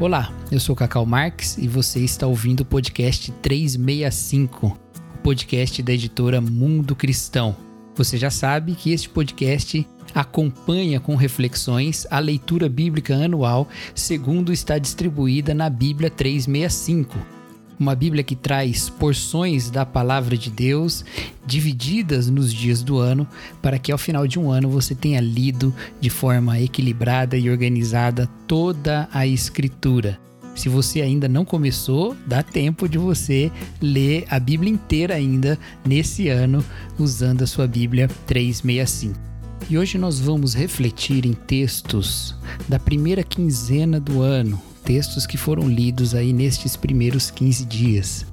Olá, eu sou Cacau Marques e você está ouvindo o podcast 365, o podcast da editora Mundo Cristão. Você já sabe que este podcast acompanha com reflexões a leitura bíblica anual, segundo está distribuída na Bíblia 365 uma Bíblia que traz porções da palavra de Deus divididas nos dias do ano, para que ao final de um ano você tenha lido de forma equilibrada e organizada toda a Escritura. Se você ainda não começou, dá tempo de você ler a Bíblia inteira ainda nesse ano usando a sua Bíblia 365. E hoje nós vamos refletir em textos da primeira quinzena do ano, textos que foram lidos aí nestes primeiros 15 dias.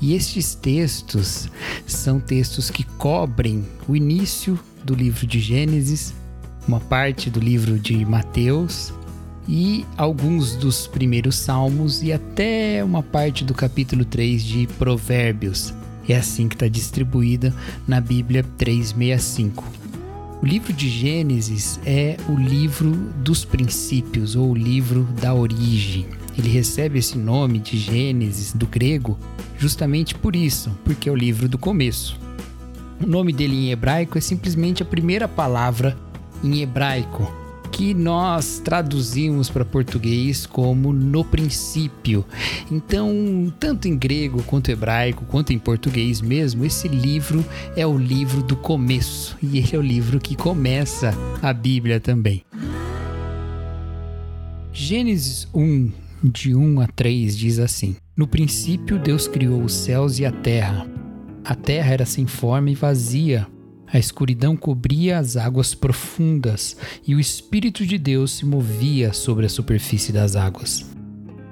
E estes textos são textos que cobrem o início do livro de Gênesis, uma parte do livro de Mateus e alguns dos primeiros salmos e até uma parte do capítulo 3 de Provérbios. É assim que está distribuída na Bíblia 365. O livro de Gênesis é o livro dos princípios ou o livro da origem. Ele recebe esse nome de Gênesis do grego justamente por isso, porque é o livro do começo. O nome dele em hebraico é simplesmente a primeira palavra em hebraico, que nós traduzimos para português como no princípio. Então, tanto em grego quanto hebraico, quanto em português mesmo, esse livro é o livro do começo e ele é o livro que começa a Bíblia também. Gênesis 1, de 1 a 3 diz assim: No princípio Deus criou os céus e a terra. A terra era sem forma e vazia a escuridão cobria as águas profundas e o Espírito de Deus se movia sobre a superfície das águas.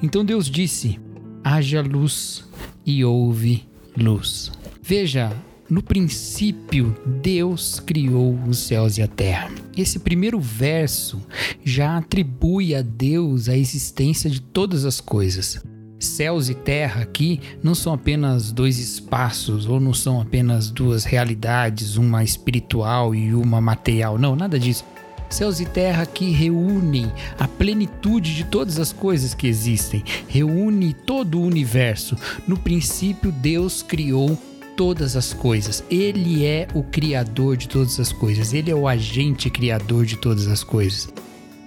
Então Deus disse: haja luz, e houve luz. Veja, no princípio, Deus criou os céus e a terra. Esse primeiro verso já atribui a Deus a existência de todas as coisas. Céus e terra aqui não são apenas dois espaços ou não são apenas duas realidades, uma espiritual e uma material. Não, nada disso. Céus e terra que reúnem a plenitude de todas as coisas que existem, reúne todo o universo. No princípio, Deus criou todas as coisas. Ele é o criador de todas as coisas. Ele é o agente criador de todas as coisas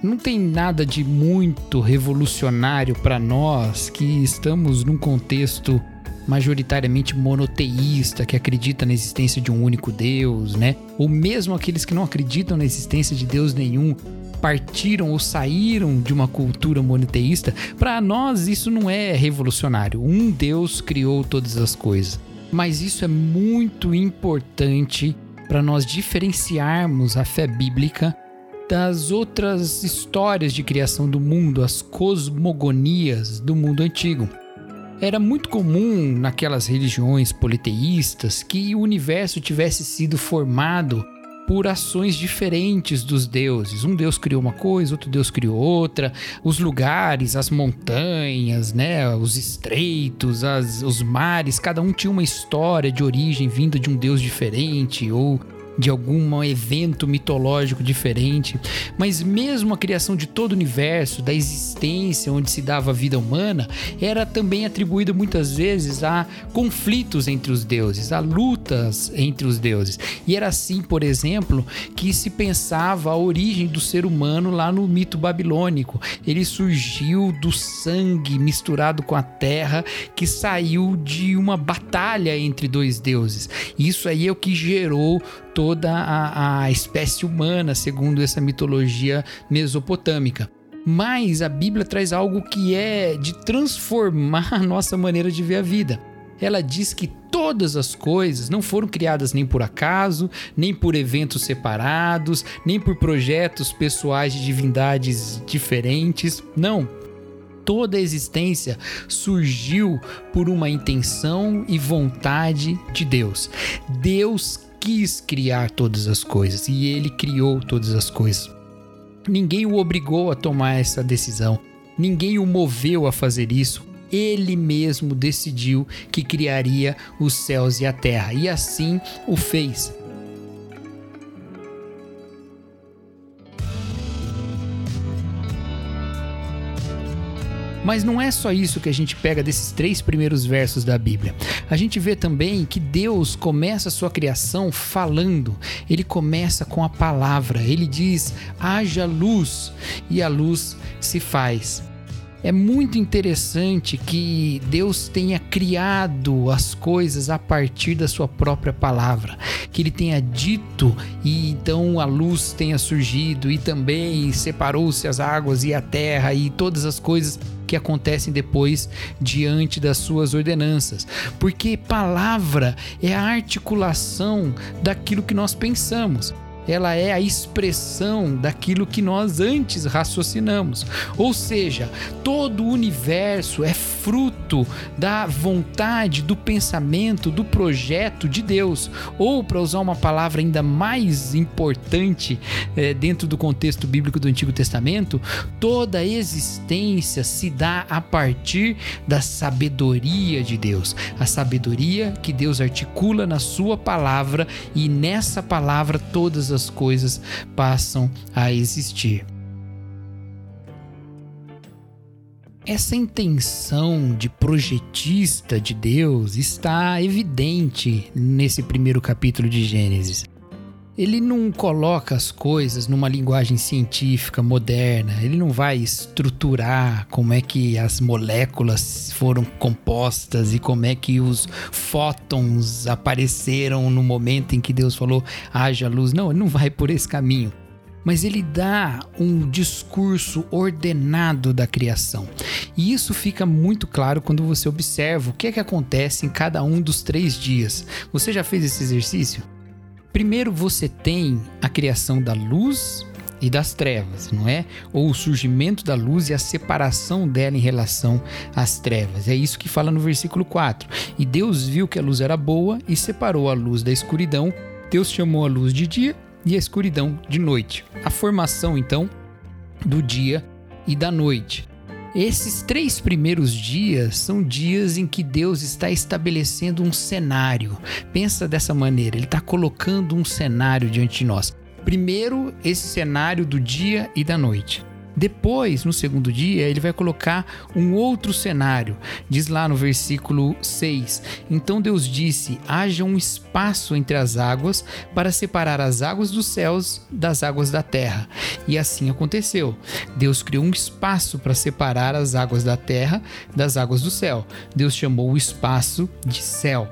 não tem nada de muito revolucionário para nós que estamos num contexto majoritariamente monoteísta, que acredita na existência de um único Deus, né? Ou mesmo aqueles que não acreditam na existência de Deus nenhum partiram ou saíram de uma cultura monoteísta, para nós isso não é revolucionário. Um Deus criou todas as coisas. Mas isso é muito importante para nós diferenciarmos a fé bíblica das outras histórias de criação do mundo, as cosmogonias do mundo antigo. Era muito comum naquelas religiões politeístas que o universo tivesse sido formado por ações diferentes dos deuses. Um deus criou uma coisa, outro deus criou outra. Os lugares, as montanhas, né, os estreitos, as, os mares, cada um tinha uma história de origem vinda de um deus diferente ou de algum evento mitológico diferente, mas mesmo a criação de todo o universo, da existência onde se dava a vida humana, era também atribuída muitas vezes a conflitos entre os deuses, a lutas entre os deuses. E era assim, por exemplo, que se pensava a origem do ser humano lá no mito babilônico. Ele surgiu do sangue misturado com a terra que saiu de uma batalha entre dois deuses. Isso aí é o que gerou toda a, a espécie humana, segundo essa mitologia mesopotâmica. Mas a Bíblia traz algo que é de transformar a nossa maneira de ver a vida. Ela diz que todas as coisas não foram criadas nem por acaso, nem por eventos separados, nem por projetos pessoais de divindades diferentes. Não. Toda a existência surgiu por uma intenção e vontade de Deus. Deus quis criar todas as coisas e ele criou todas as coisas. Ninguém o obrigou a tomar essa decisão, ninguém o moveu a fazer isso. Ele mesmo decidiu que criaria os céus e a terra e assim o fez. Mas não é só isso que a gente pega desses três primeiros versos da Bíblia. A gente vê também que Deus começa a sua criação falando. Ele começa com a palavra. Ele diz: haja luz, e a luz se faz. É muito interessante que Deus tenha criado as coisas a partir da sua própria palavra, que ele tenha dito e então a luz tenha surgido e também separou-se as águas e a terra e todas as coisas que acontecem depois diante das suas ordenanças. Porque palavra é a articulação daquilo que nós pensamos ela é a expressão daquilo que nós antes raciocinamos. Ou seja, todo o universo é fruto da vontade, do pensamento, do projeto de Deus. Ou, para usar uma palavra ainda mais importante é, dentro do contexto bíblico do Antigo Testamento, toda a existência se dá a partir da sabedoria de Deus. A sabedoria que Deus articula na Sua palavra e nessa palavra todas as as coisas passam a existir. Essa intenção de projetista de Deus está evidente nesse primeiro capítulo de Gênesis. Ele não coloca as coisas numa linguagem científica moderna, ele não vai estruturar como é que as moléculas foram compostas e como é que os fótons apareceram no momento em que Deus falou haja luz. Não, ele não vai por esse caminho mas ele dá um discurso ordenado da criação. E isso fica muito claro quando você observa o que é que acontece em cada um dos três dias. Você já fez esse exercício? Primeiro você tem a criação da luz e das trevas, não é? Ou o surgimento da luz e a separação dela em relação às trevas. É isso que fala no versículo 4. E Deus viu que a luz era boa e separou a luz da escuridão. Deus chamou a luz de dia e a escuridão de noite. A formação, então, do dia e da noite. Esses três primeiros dias são dias em que Deus está estabelecendo um cenário. Pensa dessa maneira, Ele está colocando um cenário diante de nós. Primeiro, esse cenário do dia e da noite. Depois, no segundo dia, ele vai colocar um outro cenário. Diz lá no versículo 6: Então Deus disse: haja um espaço entre as águas para separar as águas dos céus das águas da terra. E assim aconteceu. Deus criou um espaço para separar as águas da terra das águas do céu. Deus chamou o espaço de céu.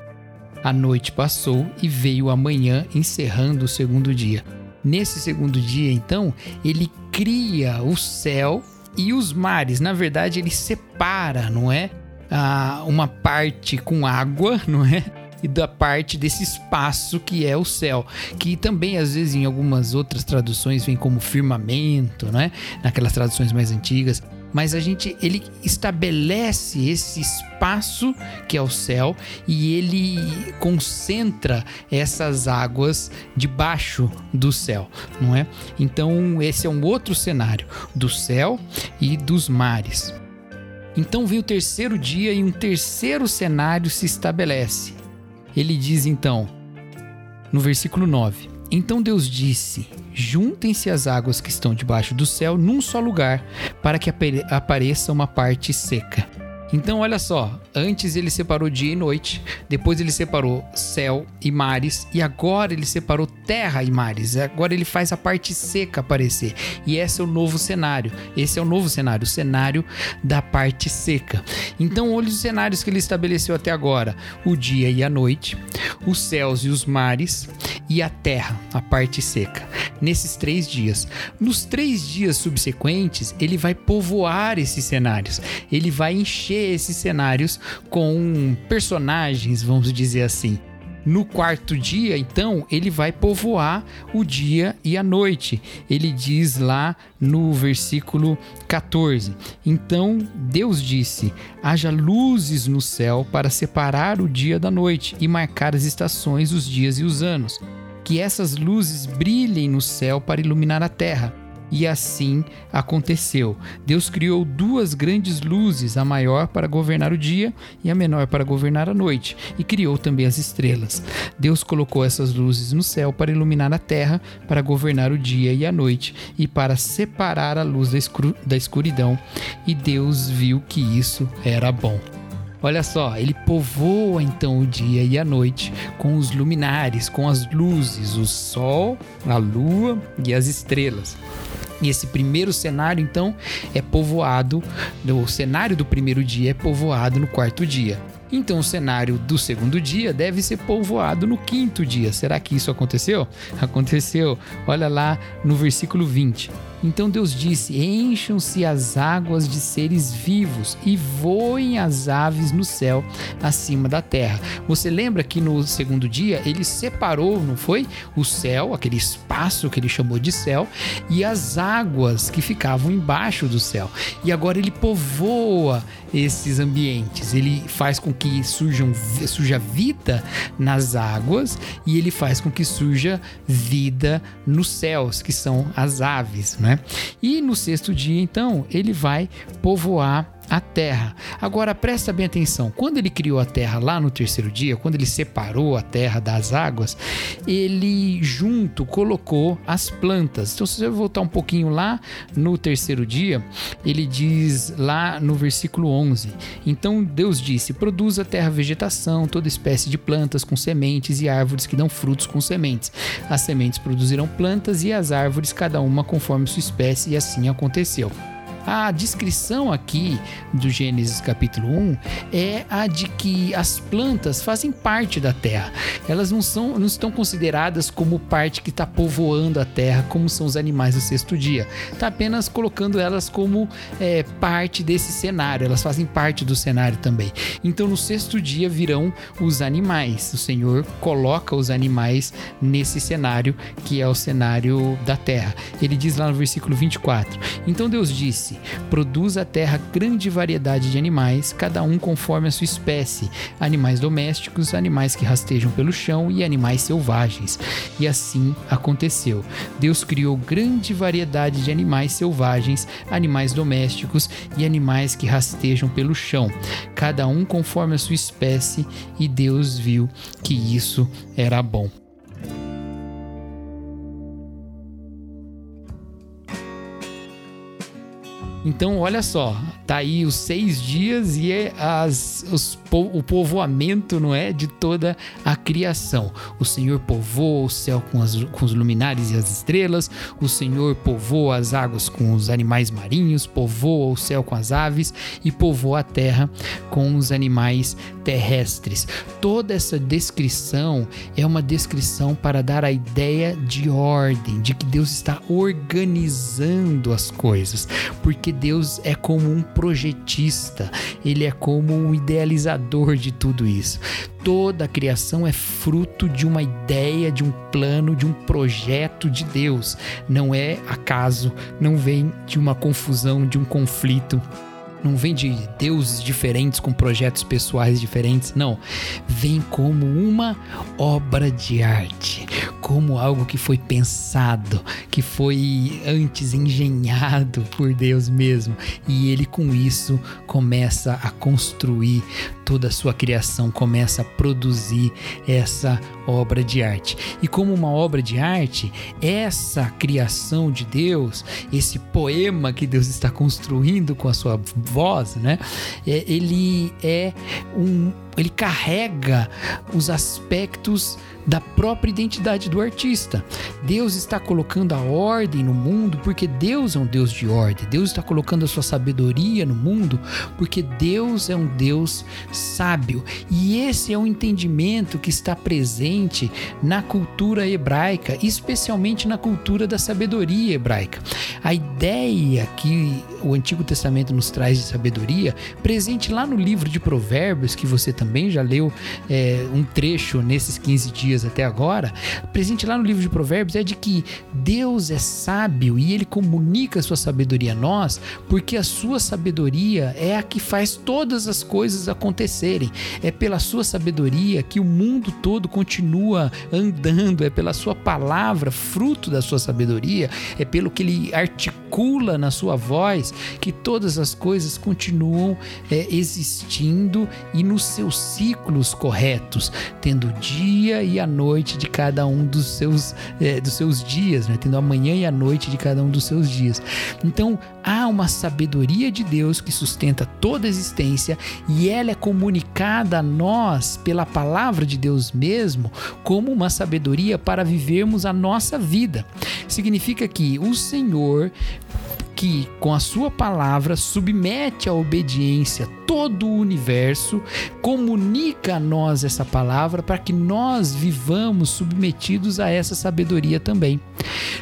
A noite passou e veio a manhã, encerrando o segundo dia. Nesse segundo dia, então, ele cria o céu e os mares. Na verdade, ele separa, não é? Ah, uma parte com água, não é? E da parte desse espaço que é o céu, que também às vezes em algumas outras traduções vem como firmamento, né? Naquelas traduções mais antigas mas a gente ele estabelece esse espaço que é o céu e ele concentra essas águas debaixo do céu, não é? Então esse é um outro cenário do céu e dos mares. Então vem o terceiro dia e um terceiro cenário se estabelece. Ele diz então, no versículo 9: então Deus disse: Juntem-se as águas que estão debaixo do céu num só lugar, para que apareça uma parte seca. Então, olha só, antes ele separou dia e noite, depois ele separou céu e mares, e agora ele separou terra e mares. Agora ele faz a parte seca aparecer. E esse é o novo cenário. Esse é o novo cenário, o cenário da parte seca. Então, olha os cenários que ele estabeleceu até agora: o dia e a noite, os céus e os mares, e a terra, a parte seca. Nesses três dias. Nos três dias subsequentes, ele vai povoar esses cenários. Ele vai encher esses cenários com personagens, vamos dizer assim. No quarto dia, então, ele vai povoar o dia e a noite. Ele diz lá no versículo 14: Então Deus disse: haja luzes no céu para separar o dia da noite e marcar as estações, os dias e os anos. Que essas luzes brilhem no céu para iluminar a terra E assim aconteceu. Deus criou duas grandes luzes, a maior para governar o dia e a menor para governar a noite, e criou também as estrelas. Deus colocou essas luzes no céu para iluminar a terra, para governar o dia e a noite, e para separar a luz da escuridão. E Deus viu que isso era bom. Olha só, ele povoa então o dia e a noite com os luminares, com as luzes, o sol, a lua e as estrelas. E esse primeiro cenário, então, é povoado, o cenário do primeiro dia é povoado no quarto dia. Então, o cenário do segundo dia deve ser povoado no quinto dia. Será que isso aconteceu? Aconteceu. Olha lá no versículo 20. Então Deus disse: Encham-se as águas de seres vivos e voem as aves no céu acima da terra. Você lembra que no segundo dia ele separou, não foi? O céu, aquele espaço que ele chamou de céu, e as águas que ficavam embaixo do céu. E agora ele povoa esses ambientes. Ele faz com que surjam, surja vida nas águas e ele faz com que surja vida nos céus, que são as aves, né? E no sexto dia, então, ele vai povoar a terra. Agora presta bem atenção: quando ele criou a terra lá no terceiro dia, quando ele separou a terra das águas, ele junto colocou as plantas. Então, se você voltar um pouquinho lá no terceiro dia, ele diz lá no versículo 11: Então Deus disse: Produz a terra vegetação, toda espécie de plantas com sementes e árvores que dão frutos com sementes. As sementes produzirão plantas e as árvores, cada uma conforme sua espécie, e assim aconteceu. A descrição aqui do Gênesis capítulo 1 é a de que as plantas fazem parte da terra. Elas não, são, não estão consideradas como parte que está povoando a terra, como são os animais do sexto dia. Está apenas colocando elas como é, parte desse cenário. Elas fazem parte do cenário também. Então, no sexto dia virão os animais. O Senhor coloca os animais nesse cenário que é o cenário da terra. Ele diz lá no versículo 24: Então Deus disse: Produz a terra grande variedade de animais, cada um conforme a sua espécie: animais domésticos, animais que rastejam pelo chão e animais selvagens. E assim aconteceu. Deus criou grande variedade de animais selvagens, animais domésticos e animais que rastejam pelo chão, cada um conforme a sua espécie, e Deus viu que isso era bom. Então, olha só, tá aí os seis dias e é as, os, o povoamento, não é, de toda a criação. O Senhor povoa o céu com, as, com os luminares e as estrelas. O Senhor povoa as águas com os animais marinhos, povoa o céu com as aves e povoa a terra com os animais terrestres. Toda essa descrição é uma descrição para dar a ideia de ordem, de que Deus está organizando as coisas, porque Deus é como um projetista, ele é como um idealizador de tudo isso. Toda a criação é fruto de uma ideia, de um plano, de um projeto de Deus. Não é acaso, não vem de uma confusão, de um conflito não vem de deuses diferentes com projetos pessoais diferentes, não. Vem como uma obra de arte, como algo que foi pensado, que foi antes engenhado por Deus mesmo. E ele com isso começa a construir toda a sua criação, começa a produzir essa obra de arte. E como uma obra de arte, essa criação de Deus, esse poema que Deus está construindo com a sua voz, né? É, ele é um ele carrega os aspectos da própria identidade do artista. Deus está colocando a ordem no mundo porque Deus é um Deus de ordem. Deus está colocando a sua sabedoria no mundo porque Deus é um Deus sábio. E esse é um entendimento que está presente na cultura hebraica, especialmente na cultura da sabedoria hebraica. A ideia que o Antigo Testamento nos traz de sabedoria, presente lá no livro de Provérbios, que você também também já leu é, um trecho nesses 15 dias até agora, presente lá no livro de Provérbios é de que Deus é sábio e ele comunica a sua sabedoria a nós, porque a sua sabedoria é a que faz todas as coisas acontecerem. É pela sua sabedoria que o mundo todo continua andando, é pela sua palavra, fruto da sua sabedoria, é pelo que ele articula na sua voz que todas as coisas continuam é, existindo e nos ciclos corretos, tendo o dia e a noite de cada um dos seus, é, dos seus dias, né? tendo a manhã e a noite de cada um dos seus dias. Então há uma sabedoria de Deus que sustenta toda a existência e ela é comunicada a nós pela palavra de Deus mesmo como uma sabedoria para vivermos a nossa vida. Significa que o Senhor que, com a sua palavra, submete à obediência todo o universo, comunica a nós essa palavra para que nós vivamos submetidos a essa sabedoria também.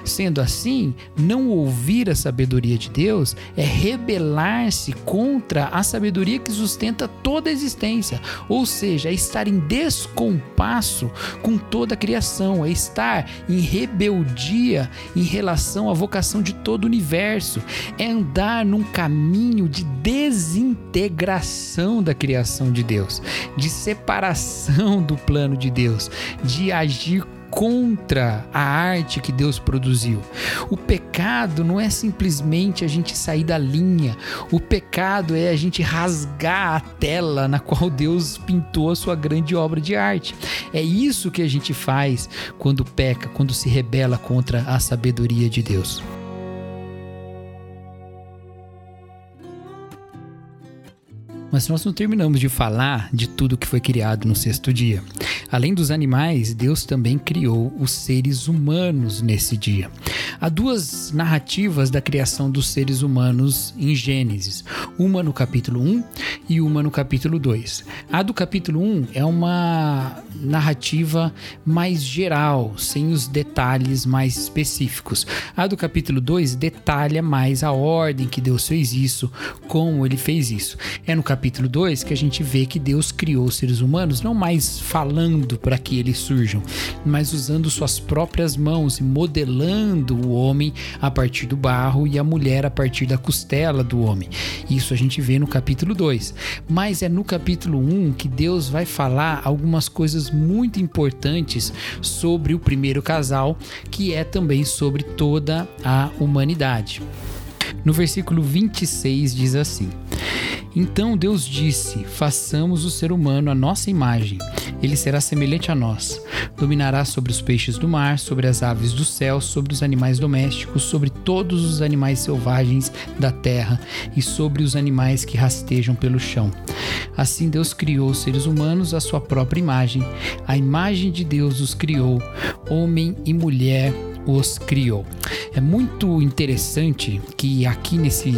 Sendo assim, não ouvir a sabedoria de Deus é rebelar-se contra a sabedoria que sustenta toda a existência, ou seja, é estar em descompasso com toda a criação, é estar em rebeldia em relação à vocação de todo o universo, é andar num caminho de desintegração da criação de Deus, de separação do plano de Deus, de agir contra a arte que Deus produziu. O pecado não é simplesmente a gente sair da linha. O pecado é a gente rasgar a tela na qual Deus pintou a sua grande obra de arte. É isso que a gente faz quando peca, quando se rebela contra a sabedoria de Deus. Mas nós não terminamos de falar de tudo que foi criado no sexto dia. Além dos animais, Deus também criou os seres humanos nesse dia. Há duas narrativas da criação dos seres humanos em Gênesis, uma no capítulo 1 e uma no capítulo 2. A do capítulo 1 é uma narrativa mais geral, sem os detalhes mais específicos. A do capítulo 2 detalha mais a ordem que Deus fez isso, como ele fez isso. É no capítulo 2 que a gente vê que Deus criou os seres humanos não mais falando para que eles surjam, mas usando suas próprias mãos e modelando o homem a partir do barro e a mulher a partir da costela do homem. Isso a gente vê no capítulo 2. Mas é no capítulo 1 um que Deus vai falar algumas coisas muito importantes sobre o primeiro casal, que é também sobre toda a humanidade. No versículo 26 diz assim: Então Deus disse: Façamos o ser humano à nossa imagem. Ele será semelhante a nós. Dominará sobre os peixes do mar, sobre as aves do céu, sobre os animais domésticos, sobre todos os animais selvagens da terra e sobre os animais que rastejam pelo chão. Assim Deus criou os seres humanos à sua própria imagem. A imagem de Deus os criou, homem e mulher os criou. É muito interessante que aqui nesse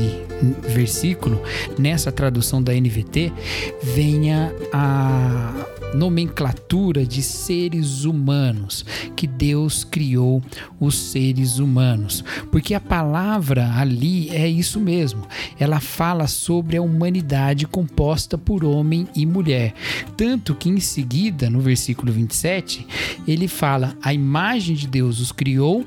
versículo, nessa tradução da NVT, venha a nomenclatura de seres humanos, que Deus criou os seres humanos. Porque a palavra ali é isso mesmo. Ela fala sobre a humanidade composta por homem e mulher. Tanto que em seguida, no versículo 27, ele fala: a imagem de Deus os criou,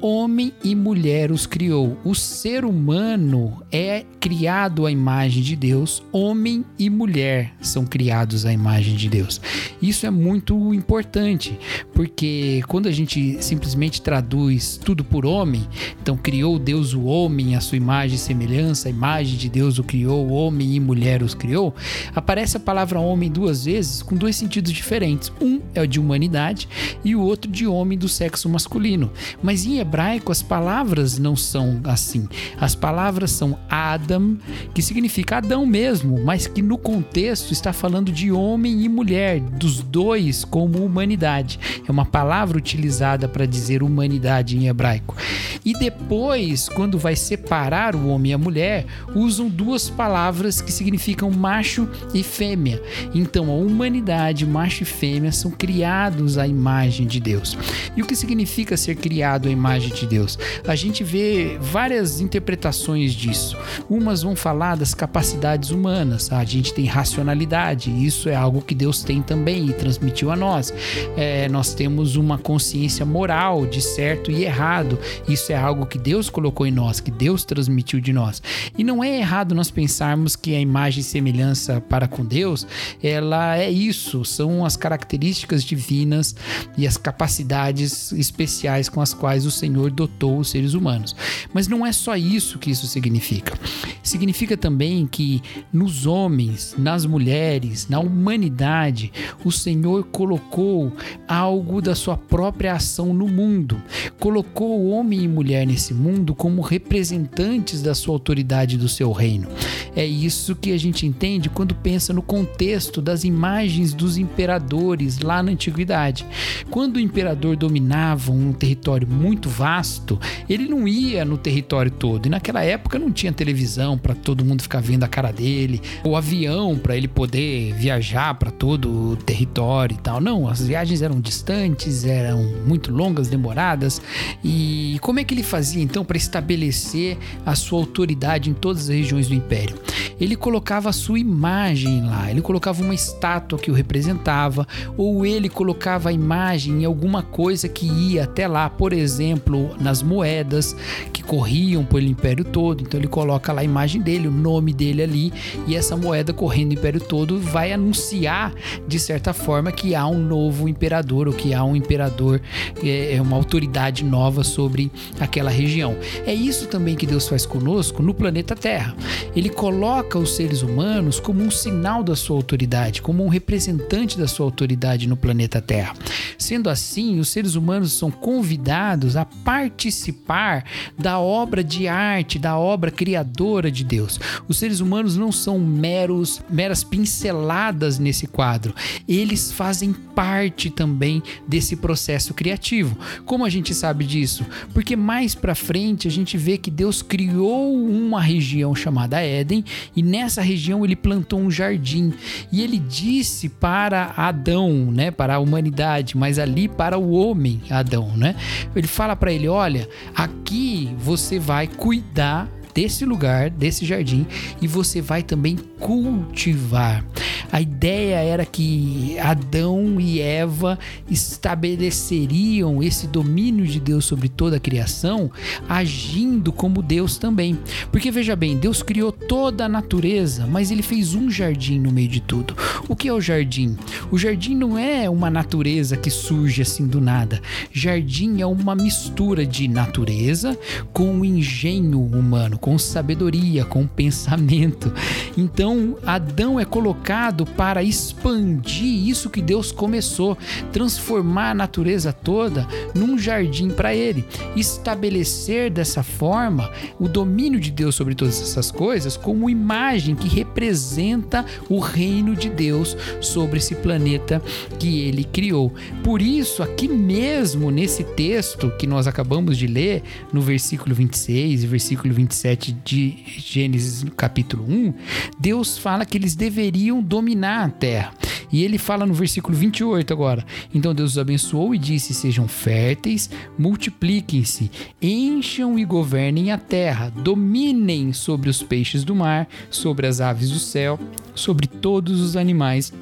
homem e mulher os criou. O ser humano é criado à imagem de Deus, homem e mulher são criados à imagem de Deus. Isso é muito importante, porque quando a gente simplesmente traduz tudo por homem, então criou Deus o homem, a sua imagem e semelhança, a imagem de Deus o criou, homem e mulher os criou, aparece a palavra homem duas vezes com dois sentidos diferentes. Um é o de humanidade e o outro de homem do sexo masculino. Mas em hebraico as palavras não são assim. As palavras são Adam, que significa Adão mesmo, mas que no contexto está falando de homem e mulher dos dois como humanidade. É uma palavra utilizada para dizer humanidade em hebraico. E depois, quando vai separar o homem e a mulher, usam duas palavras que significam macho e fêmea. Então, a humanidade, macho e fêmea, são criados à imagem de Deus. E o que significa ser criado à imagem de Deus? A gente vê várias interpretações disso. Umas vão falar das capacidades humanas, a gente tem racionalidade, isso é algo que Deus tem também e transmitiu a nós. É, nós temos uma consciência moral de certo e errado, isso é algo que Deus colocou em nós, que Deus transmitiu de nós. E não é errado nós pensarmos que a imagem e semelhança para com Deus, ela é isso, são as características divinas e as capacidades especiais com as quais o Senhor dotou os seres humanos. Mas não é só isso que isso significa. Significa também que nos homens, nas mulheres, na humanidade, o Senhor colocou algo da sua própria ação no mundo. Colocou homem e mulher nesse mundo como representantes da sua autoridade do seu reino. É isso que a gente entende quando pensa no contexto das imagens dos imperadores lá na antiguidade. Quando o imperador dominava um território muito vasto, ele não ia no território todo. E naquela época não tinha televisão para todo mundo ficar vendo a cara dele, ou avião para ele poder viajar para todo território e tal. Não, as viagens eram distantes, eram muito longas, demoradas. E como é que ele fazia então para estabelecer a sua autoridade em todas as regiões do império? Ele colocava a sua imagem lá, ele colocava uma estátua que o representava, ou ele colocava a imagem em alguma coisa que ia até lá, por exemplo, nas moedas que corriam pelo império todo. Então ele coloca lá a imagem dele, o nome dele ali, e essa moeda correndo o império todo vai anunciar de certa forma que há um novo imperador ou que há um imperador, é, é uma autoridade nova sobre aquela região. É isso também que Deus faz conosco no planeta Terra. Ele coloca os seres humanos como um sinal da sua autoridade, como um representante da sua autoridade no planeta Terra. Sendo assim, os seres humanos são convidados a participar da obra de arte, da obra criadora de Deus. Os seres humanos não são meros meras pinceladas nesse quadro. Eles fazem parte também desse processo criativo. Como a gente sabe disso? Porque mais para frente a gente vê que Deus criou uma região chamada Éden e nessa região ele plantou um jardim e ele disse para Adão, né, para a humanidade, mas ali para o homem Adão, né? Ele fala para ele, olha, aqui você vai cuidar desse lugar, desse jardim, e você vai também cultivar. A ideia era que Adão e Eva estabeleceriam esse domínio de Deus sobre toda a criação, agindo como Deus também. Porque veja bem, Deus criou toda a natureza, mas ele fez um jardim no meio de tudo. O que é o jardim? O jardim não é uma natureza que surge assim do nada. Jardim é uma mistura de natureza com o engenho humano, com sabedoria, com pensamento. Então, Adão é colocado para expandir isso que Deus começou, transformar a natureza toda num jardim para ele, estabelecer dessa forma o domínio de Deus sobre todas essas coisas como imagem que representa o reino de Deus sobre esse planeta que ele criou. Por isso, aqui mesmo nesse texto que nós acabamos de ler, no versículo 26 e versículo 27 de Gênesis capítulo 1, Deus fala que eles deveriam dominar a terra. E ele fala no versículo 28 agora: Então Deus os abençoou e disse: Sejam férteis, multipliquem-se, encham e governem a terra, dominem sobre os peixes do mar, sobre as aves do céu, sobre todos os animais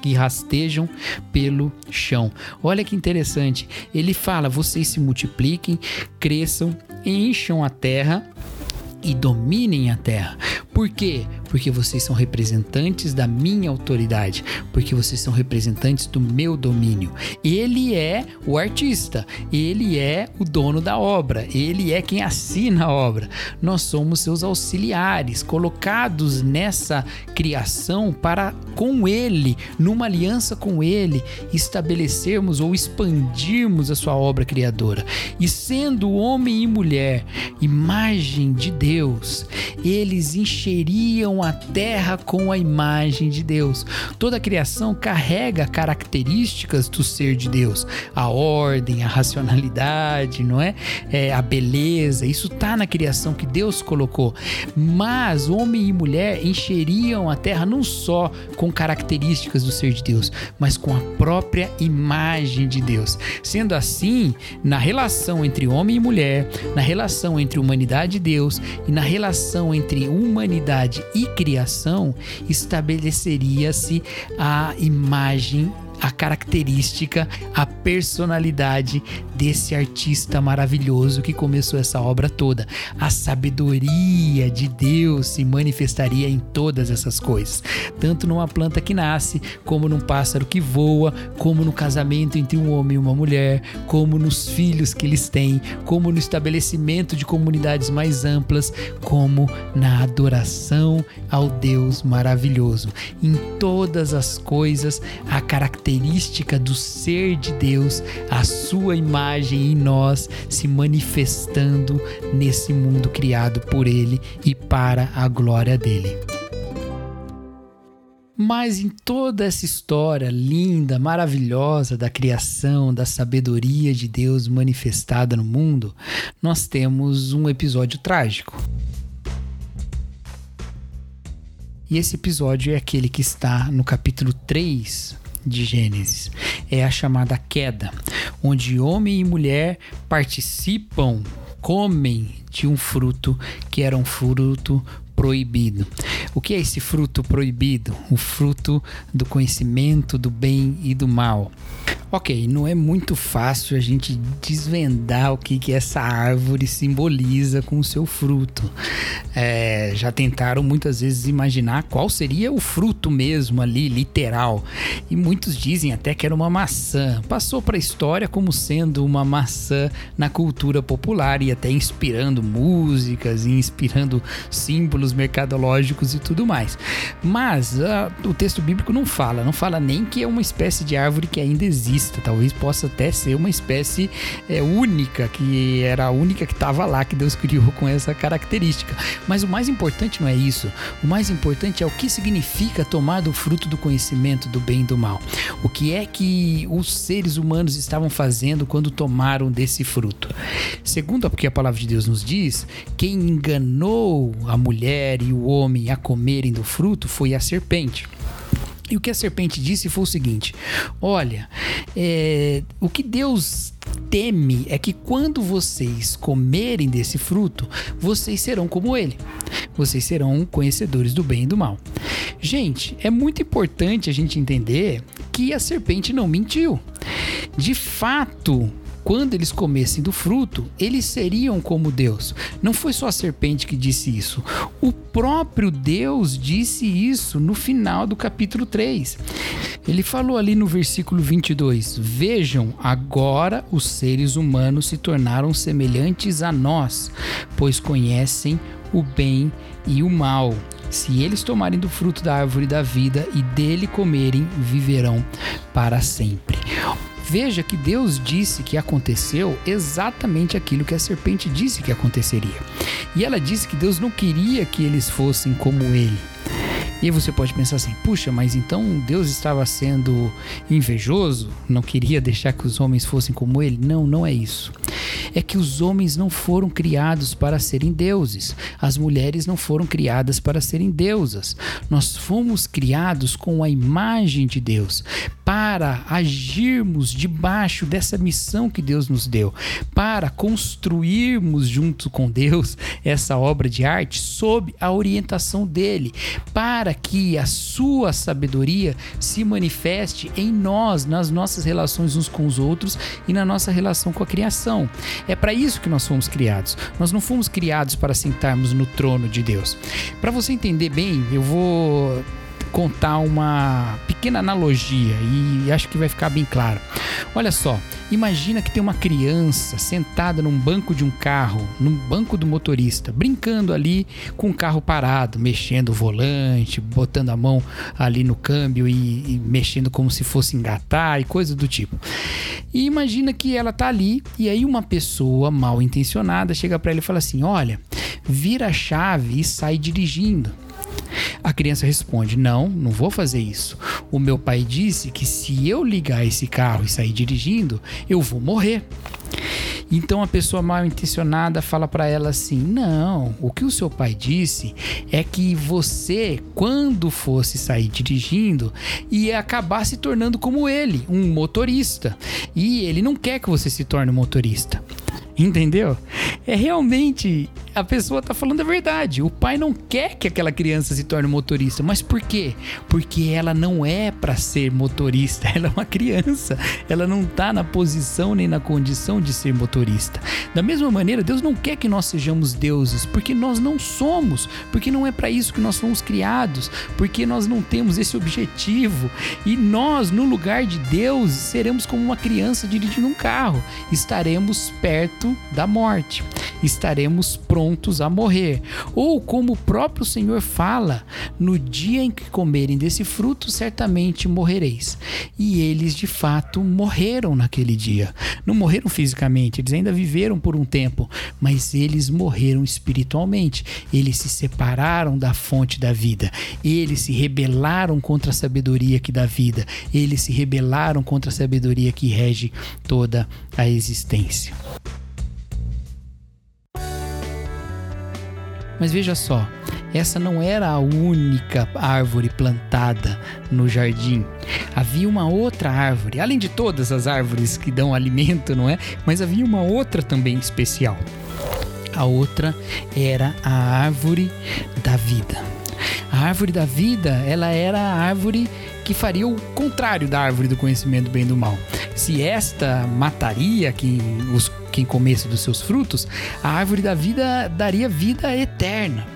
que rastejam pelo chão. Olha que interessante. Ele fala: vocês se multipliquem, cresçam, encham a terra e dominem a terra. Por quê? Porque vocês são representantes da minha autoridade, porque vocês são representantes do meu domínio. Ele é o artista, ele é o dono da obra, ele é quem assina a obra. Nós somos seus auxiliares, colocados nessa criação para com ele, numa aliança com ele, estabelecermos ou expandirmos a sua obra criadora. E sendo homem e mulher, imagem de Deus, eles encheriam a terra com a imagem de Deus. Toda a criação carrega características do ser de Deus, a ordem, a racionalidade, não é? é a beleza, isso está na criação que Deus colocou. Mas homem e mulher encheriam a terra não só com características do ser de Deus, mas com a própria imagem de Deus. Sendo assim, na relação entre homem e mulher, na relação entre humanidade e Deus e na relação entre humanidade e criação, estabeleceria-se a imagem a característica, a personalidade desse artista maravilhoso que começou essa obra toda. A sabedoria de Deus se manifestaria em todas essas coisas, tanto numa planta que nasce, como num pássaro que voa, como no casamento entre um homem e uma mulher, como nos filhos que eles têm, como no estabelecimento de comunidades mais amplas, como na adoração ao Deus maravilhoso. Em todas as coisas, a característica do ser de Deus, a sua imagem em nós se manifestando nesse mundo criado por Ele e para a glória dele. Mas em toda essa história linda, maravilhosa da criação, da sabedoria de Deus manifestada no mundo, nós temos um episódio trágico. E esse episódio é aquele que está no capítulo 3 de Gênesis. É a chamada queda, onde homem e mulher participam, comem de um fruto que era um fruto proibido. O que é esse fruto proibido? O fruto do conhecimento do bem e do mal. Ok, não é muito fácil a gente desvendar o que, que essa árvore simboliza com o seu fruto. É, já tentaram muitas vezes imaginar qual seria o fruto mesmo ali, literal. E muitos dizem até que era uma maçã. Passou para a história como sendo uma maçã na cultura popular e até inspirando músicas e inspirando símbolos mercadológicos e tudo mais. Mas uh, o texto bíblico não fala, não fala nem que é uma espécie de árvore que ainda existe talvez possa até ser uma espécie é, única, que era a única que estava lá, que Deus criou com essa característica. Mas o mais importante não é isso. O mais importante é o que significa tomar do fruto do conhecimento do bem e do mal. O que é que os seres humanos estavam fazendo quando tomaram desse fruto? Segundo o que a palavra de Deus nos diz, quem enganou a mulher e o homem a comerem do fruto foi a serpente. E o que a serpente disse foi o seguinte: Olha, é, o que Deus teme é que quando vocês comerem desse fruto, vocês serão como ele. Vocês serão conhecedores do bem e do mal. Gente, é muito importante a gente entender que a serpente não mentiu. De fato, quando eles comessem do fruto, eles seriam como Deus. Não foi só a serpente que disse isso. O próprio Deus disse isso no final do capítulo 3. Ele falou ali no versículo 22: Vejam, agora os seres humanos se tornaram semelhantes a nós, pois conhecem o bem e o mal. Se eles tomarem do fruto da árvore da vida e dele comerem, viverão para sempre. Veja que Deus disse que aconteceu exatamente aquilo que a serpente disse que aconteceria. E ela disse que Deus não queria que eles fossem como ele. E você pode pensar assim: puxa, mas então Deus estava sendo invejoso? Não queria deixar que os homens fossem como ele? Não, não é isso é que os homens não foram criados para serem deuses, as mulheres não foram criadas para serem deusas. Nós fomos criados com a imagem de Deus para agirmos debaixo dessa missão que Deus nos deu, para construirmos junto com Deus essa obra de arte sob a orientação dele, para que a sua sabedoria se manifeste em nós, nas nossas relações uns com os outros e na nossa relação com a criação. É para isso que nós fomos criados. Nós não fomos criados para sentarmos no trono de Deus. Para você entender bem, eu vou contar uma pequena analogia e acho que vai ficar bem claro. Olha só, imagina que tem uma criança sentada num banco de um carro, num banco do motorista, brincando ali com o carro parado, mexendo o volante, botando a mão ali no câmbio e, e mexendo como se fosse engatar e coisa do tipo. E imagina que ela tá ali e aí uma pessoa mal intencionada chega para ela e fala assim: "Olha, vira a chave e sai dirigindo". A criança responde: Não, não vou fazer isso. O meu pai disse que se eu ligar esse carro e sair dirigindo, eu vou morrer. Então a pessoa mal intencionada fala para ela assim: "Não, o que o seu pai disse é que você, quando fosse sair dirigindo, ia acabar se tornando como ele, um motorista. E ele não quer que você se torne um motorista. Entendeu? É realmente a pessoa tá falando a verdade. O pai não quer que aquela criança se torne motorista, mas por quê? Porque ela não é para ser motorista, ela é uma criança. Ela não tá na posição nem na condição de ser motorista. Da mesma maneira, Deus não quer que nós sejamos deuses, porque nós não somos, porque não é para isso que nós fomos criados, porque nós não temos esse objetivo. E nós, no lugar de Deus, seremos como uma criança dirigindo um carro, estaremos perto da morte, estaremos prontos prontos a morrer. Ou como o próprio Senhor fala: no dia em que comerem desse fruto, certamente morrereis. E eles de fato morreram naquele dia. Não morreram fisicamente, eles ainda viveram por um tempo, mas eles morreram espiritualmente. Eles se separaram da fonte da vida. Eles se rebelaram contra a sabedoria que dá vida. Eles se rebelaram contra a sabedoria que rege toda a existência. Mas veja só, essa não era a única árvore plantada no jardim. Havia uma outra árvore, além de todas as árvores que dão alimento, não é? Mas havia uma outra também especial. A outra era a árvore da vida. A árvore da vida, ela era a árvore que faria o contrário da árvore do conhecimento bem do mal. Se esta mataria quem, os, quem comesse dos seus frutos, a árvore da vida daria vida eterna.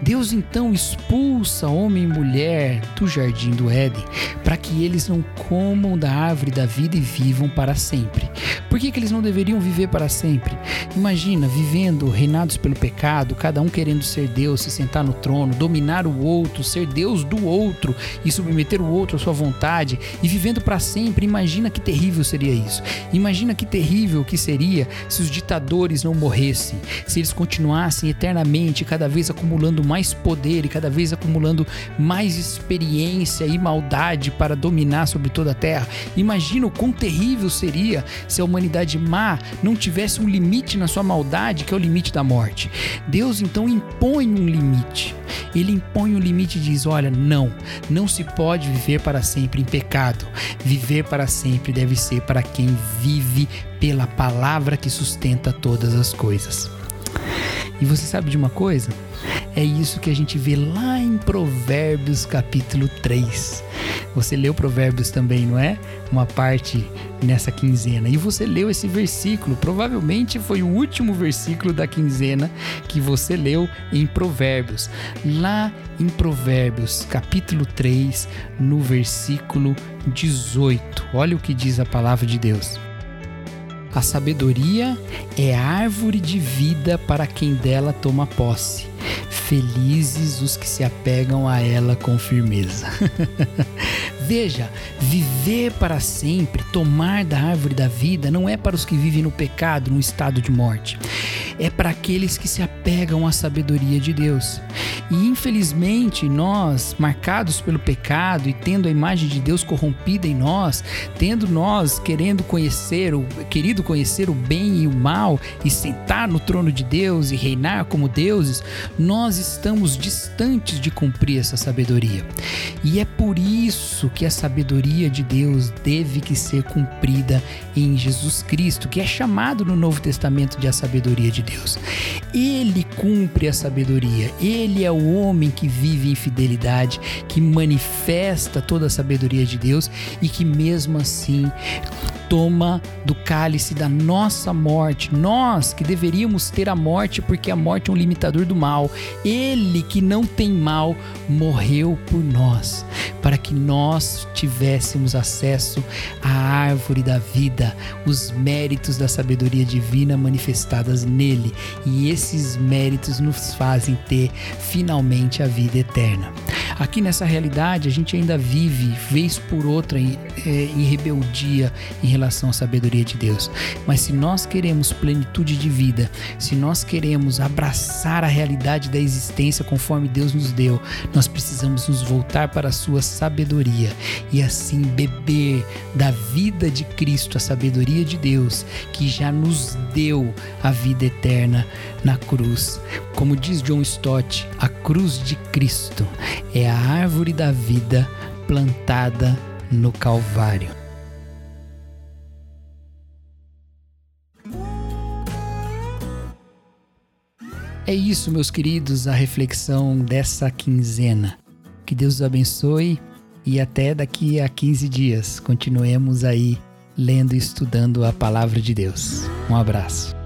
Deus então expulsa homem e mulher do jardim do Éden para que eles não comam da árvore da vida e vivam para sempre. Por que, que eles não deveriam viver para sempre? Imagina, vivendo reinados pelo pecado, cada um querendo ser Deus, se sentar no trono, dominar o outro, ser Deus do outro e submeter o outro à sua vontade e vivendo para sempre. Imagina que terrível seria isso. Imagina que terrível que seria se os ditadores não morressem, se eles continuassem eternamente, cada vez acumulando mais poder e cada vez acumulando mais experiência e maldade para dominar sobre toda a terra. Imagina o quão terrível seria se a humanidade má não tivesse um limite na sua maldade, que é o limite da morte. Deus então impõe um limite. Ele impõe um limite e diz: Olha, não, não se pode viver para sempre em pecado. Viver para sempre deve ser para quem vive pela palavra que sustenta todas as coisas. E você sabe de uma coisa? É isso que a gente vê lá em Provérbios capítulo 3. Você leu Provérbios também, não é? Uma parte nessa quinzena. E você leu esse versículo. Provavelmente foi o último versículo da quinzena que você leu em Provérbios. Lá em Provérbios, capítulo 3, no versículo 18. Olha o que diz a palavra de Deus. A sabedoria é árvore de vida para quem dela toma posse. Felizes os que se apegam a ela com firmeza. Veja, viver para sempre, tomar da árvore da vida, não é para os que vivem no pecado, no estado de morte. É para aqueles que se apegam à sabedoria de Deus. E infelizmente, nós, marcados pelo pecado e tendo a imagem de Deus corrompida em nós, tendo nós querendo conhecer, o querido conhecer o bem e o mal e sentar no trono de Deus e reinar como deuses, nós estamos distantes de cumprir essa sabedoria. E é por isso que a sabedoria de Deus deve que ser cumprida em Jesus Cristo, que é chamado no Novo Testamento de a sabedoria de Deus. Ele cumpre a sabedoria, ele é o homem que vive em fidelidade, que manifesta toda a sabedoria de Deus e que mesmo assim toma do cálice da nossa morte. Nós que deveríamos ter a morte, porque a morte é um limitador do mal. Ele que não tem mal morreu por nós, para que nós tivéssemos acesso à árvore da vida, os méritos da sabedoria divina manifestadas nele. E esses méritos nos fazem ter finalmente a vida eterna. Aqui nessa realidade, a gente ainda vive, vez por outra, em, é, em rebeldia em relação à sabedoria de Deus. Mas se nós queremos plenitude de vida, se nós queremos abraçar a realidade da existência conforme Deus nos deu, nós precisamos nos voltar para a sua sabedoria e assim beber da vida de Cristo, a sabedoria de Deus, que já nos deu a vida eterna na cruz. Como diz John Stott, a cruz de Cristo é a árvore da vida plantada no Calvário. É isso, meus queridos, a reflexão dessa quinzena. Que Deus os abençoe e até daqui a 15 dias continuemos aí lendo e estudando a palavra de Deus. Um abraço.